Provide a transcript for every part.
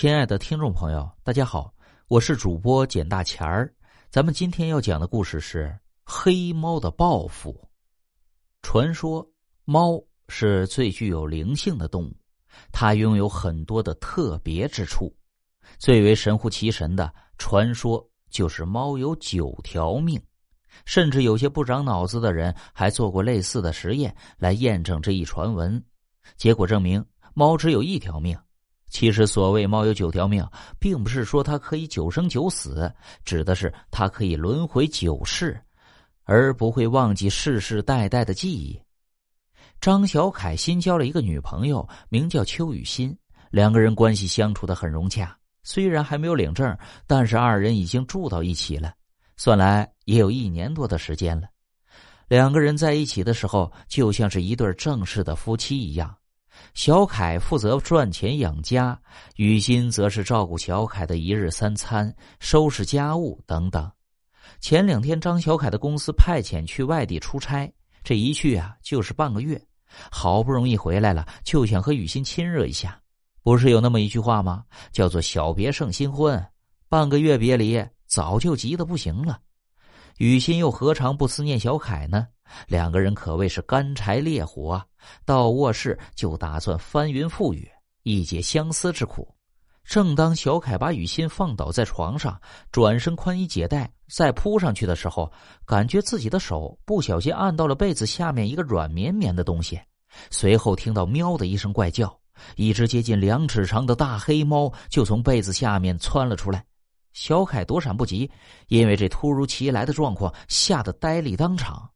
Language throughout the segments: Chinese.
亲爱的听众朋友，大家好，我是主播简大钱儿。咱们今天要讲的故事是黑猫的报复。传说猫是最具有灵性的动物，它拥有很多的特别之处。最为神乎其神的传说就是猫有九条命，甚至有些不长脑子的人还做过类似的实验来验证这一传闻。结果证明，猫只有一条命。其实，所谓猫有九条命，并不是说它可以九生九死，指的是它可以轮回九世，而不会忘记世世代代的记忆。张小凯新交了一个女朋友，名叫邱雨欣，两个人关系相处的很融洽。虽然还没有领证，但是二人已经住到一起了，算来也有一年多的时间了。两个人在一起的时候，就像是一对正式的夫妻一样。小凯负责赚钱养家，雨欣则是照顾小凯的一日三餐、收拾家务等等。前两天张小凯的公司派遣去外地出差，这一去啊就是半个月，好不容易回来了，就想和雨欣亲热一下。不是有那么一句话吗？叫做“小别胜新婚”，半个月别离，早就急得不行了。雨欣又何尝不思念小凯呢？两个人可谓是干柴烈火，到卧室就打算翻云覆雨，一解相思之苦。正当小凯把雨欣放倒在床上，转身宽衣解带再扑上去的时候，感觉自己的手不小心按到了被子下面一个软绵绵的东西，随后听到“喵”的一声怪叫，一只接近两尺长的大黑猫就从被子下面窜了出来。小凯躲闪不及，因为这突如其来的状况吓得呆立当场。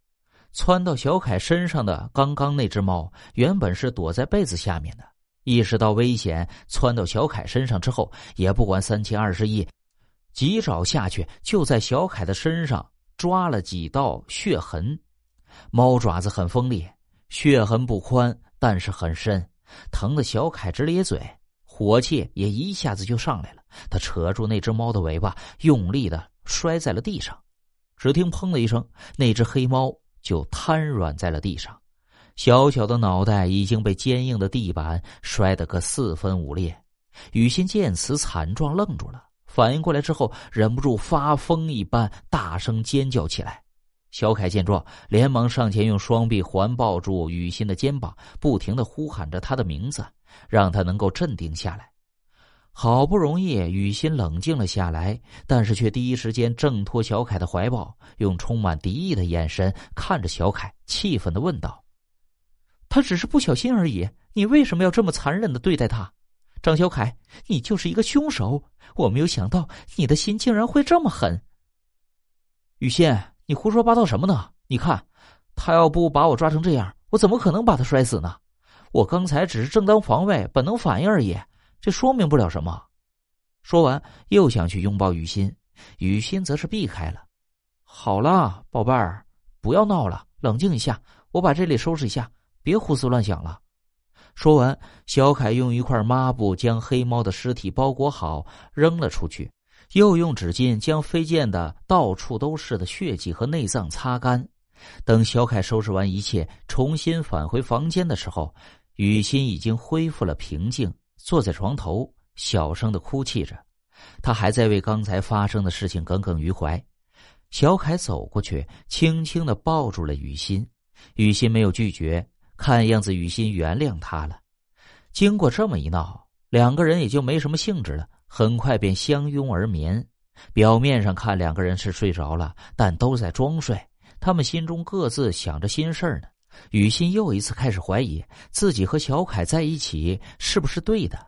窜到小凯身上的刚刚那只猫，原本是躲在被子下面的。意识到危险，窜到小凯身上之后，也不管三七二十一，急爪下去就在小凯的身上抓了几道血痕。猫爪子很锋利，血痕不宽，但是很深，疼的小凯直咧嘴，火气也一下子就上来了。他扯住那只猫的尾巴，用力的摔在了地上。只听“砰”的一声，那只黑猫。就瘫软在了地上，小小的脑袋已经被坚硬的地板摔得个四分五裂。雨欣见此惨状，愣住了，反应过来之后，忍不住发疯一般大声尖叫起来。小凯见状，连忙上前用双臂环抱住雨欣的肩膀，不停的呼喊着她的名字，让她能够镇定下来。好不容易，雨欣冷静了下来，但是却第一时间挣脱小凯的怀抱，用充满敌意的眼神看着小凯，气愤的问道：“他只是不小心而已，你为什么要这么残忍的对待他？张小凯，你就是一个凶手！我没有想到你的心竟然会这么狠。”雨欣，你胡说八道什么呢？你看，他要不把我抓成这样，我怎么可能把他摔死呢？我刚才只是正当防卫、本能反应而已。这说明不了什么。说完，又想去拥抱雨欣，雨欣则是避开了。好了，宝贝儿，不要闹了，冷静一下。我把这里收拾一下，别胡思乱想了。说完，小凯用一块抹布将黑猫的尸体包裹好，扔了出去，又用纸巾将飞溅的到处都是的血迹和内脏擦干。等小凯收拾完一切，重新返回房间的时候，雨欣已经恢复了平静。坐在床头，小声的哭泣着，他还在为刚才发生的事情耿耿于怀。小凯走过去，轻轻的抱住了雨欣，雨欣没有拒绝，看样子雨欣原谅他了。经过这么一闹，两个人也就没什么兴致了，很快便相拥而眠。表面上看两个人是睡着了，但都在装睡，他们心中各自想着心事呢。雨欣又一次开始怀疑自己和小凯在一起是不是对的，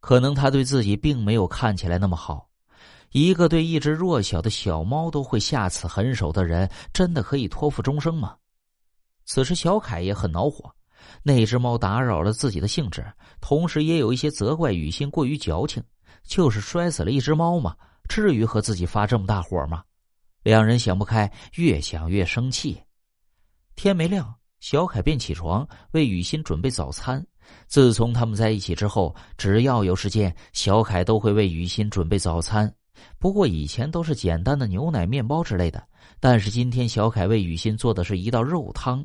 可能他对自己并没有看起来那么好。一个对一只弱小的小猫都会下此狠手的人，真的可以托付终生吗？此时，小凯也很恼火，那只猫打扰了自己的兴致，同时也有一些责怪雨欣过于矫情。就是摔死了一只猫嘛，至于和自己发这么大火吗？两人想不开，越想越生气。天没亮。小凯便起床为雨欣准备早餐。自从他们在一起之后，只要有时间，小凯都会为雨欣准备早餐。不过以前都是简单的牛奶、面包之类的，但是今天小凯为雨欣做的是一道肉汤。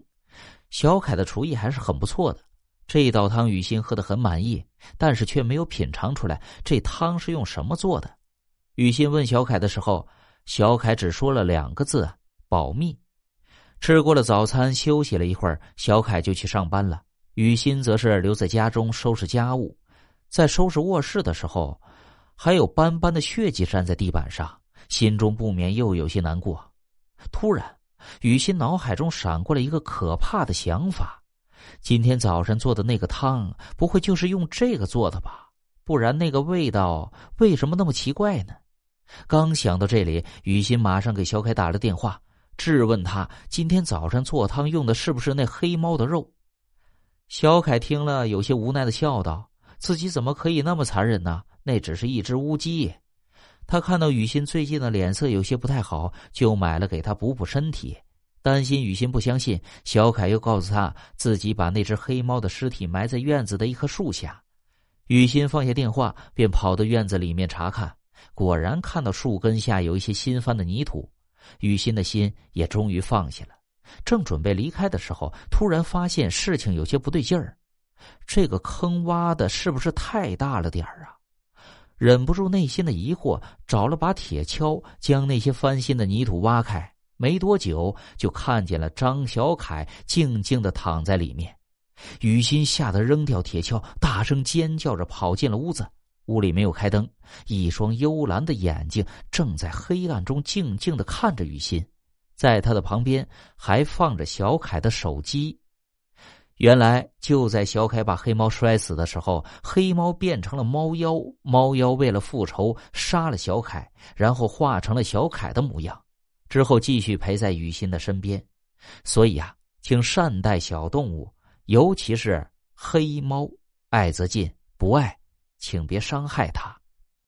小凯的厨艺还是很不错的，这道汤雨欣喝得很满意，但是却没有品尝出来这汤是用什么做的。雨欣问小凯的时候，小凯只说了两个字：“保密。”吃过了早餐，休息了一会儿，小凯就去上班了。雨欣则是留在家中收拾家务。在收拾卧室的时候，还有斑斑的血迹粘在地板上，心中不免又有些难过。突然，雨欣脑海中闪过了一个可怕的想法。今天早上做的那个汤，不会就是用这个做的吧？不然那个味道为什么那么奇怪呢？刚想到这里，雨欣马上给小凯打了电话，质问他今天早上做汤用的是不是那黑猫的肉。小凯听了，有些无奈的笑道：“自己怎么可以那么残忍呢？那只是一只乌鸡。”他看到雨欣最近的脸色有些不太好，就买了给他补补身体。担心雨欣不相信，小凯又告诉他自己把那只黑猫的尸体埋在院子的一棵树下。雨欣放下电话，便跑到院子里面查看，果然看到树根下有一些新翻的泥土。雨欣的心也终于放下了。正准备离开的时候，突然发现事情有些不对劲儿。这个坑挖的是不是太大了点儿啊？忍不住内心的疑惑，找了把铁锹，将那些翻新的泥土挖开。没多久，就看见了张小凯静静的躺在里面。雨欣吓得扔掉铁锹，大声尖叫着跑进了屋子。屋里没有开灯，一双幽蓝的眼睛正在黑暗中静静的看着雨欣。在他的旁边还放着小凯的手机。原来就在小凯把黑猫摔死的时候，黑猫变成了猫妖。猫妖为了复仇，杀了小凯，然后化成了小凯的模样。之后继续陪在雨欣的身边，所以啊，请善待小动物，尤其是黑猫，爱则进，不爱，请别伤害他。